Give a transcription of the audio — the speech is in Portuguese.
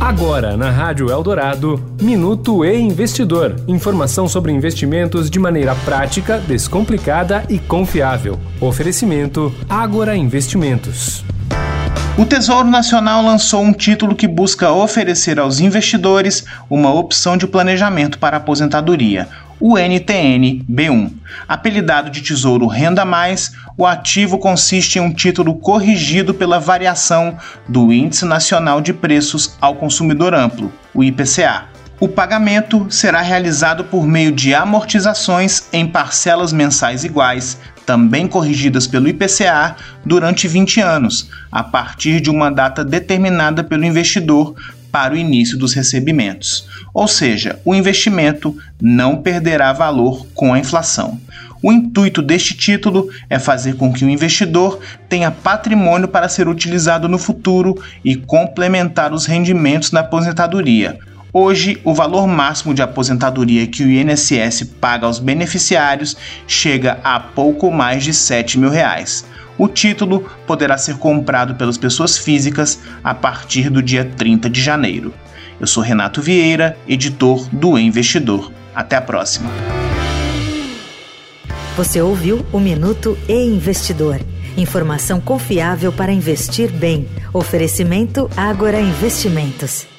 Agora, na Rádio Eldorado, Minuto e Investidor. Informação sobre investimentos de maneira prática, descomplicada e confiável. Oferecimento Agora Investimentos. O Tesouro Nacional lançou um título que busca oferecer aos investidores uma opção de planejamento para a aposentadoria, o NTN B1. Apelidado de Tesouro Renda Mais, o ativo consiste em um título corrigido pela variação do Índice Nacional de Preços ao Consumidor Amplo, o IPCA. O pagamento será realizado por meio de amortizações em parcelas mensais iguais, também corrigidas pelo IPCA, durante 20 anos, a partir de uma data determinada pelo investidor para o início dos recebimentos. Ou seja, o investimento não perderá valor com a inflação. O intuito deste título é fazer com que o investidor tenha patrimônio para ser utilizado no futuro e complementar os rendimentos na aposentadoria. Hoje, o valor máximo de aposentadoria que o INSS paga aos beneficiários chega a pouco mais de 7 mil reais. O título poderá ser comprado pelas pessoas físicas a partir do dia 30 de janeiro. Eu sou Renato Vieira, editor do Investidor. Até a próxima. Você ouviu o Minuto e Investidor. Informação confiável para investir bem. Oferecimento Agora Investimentos.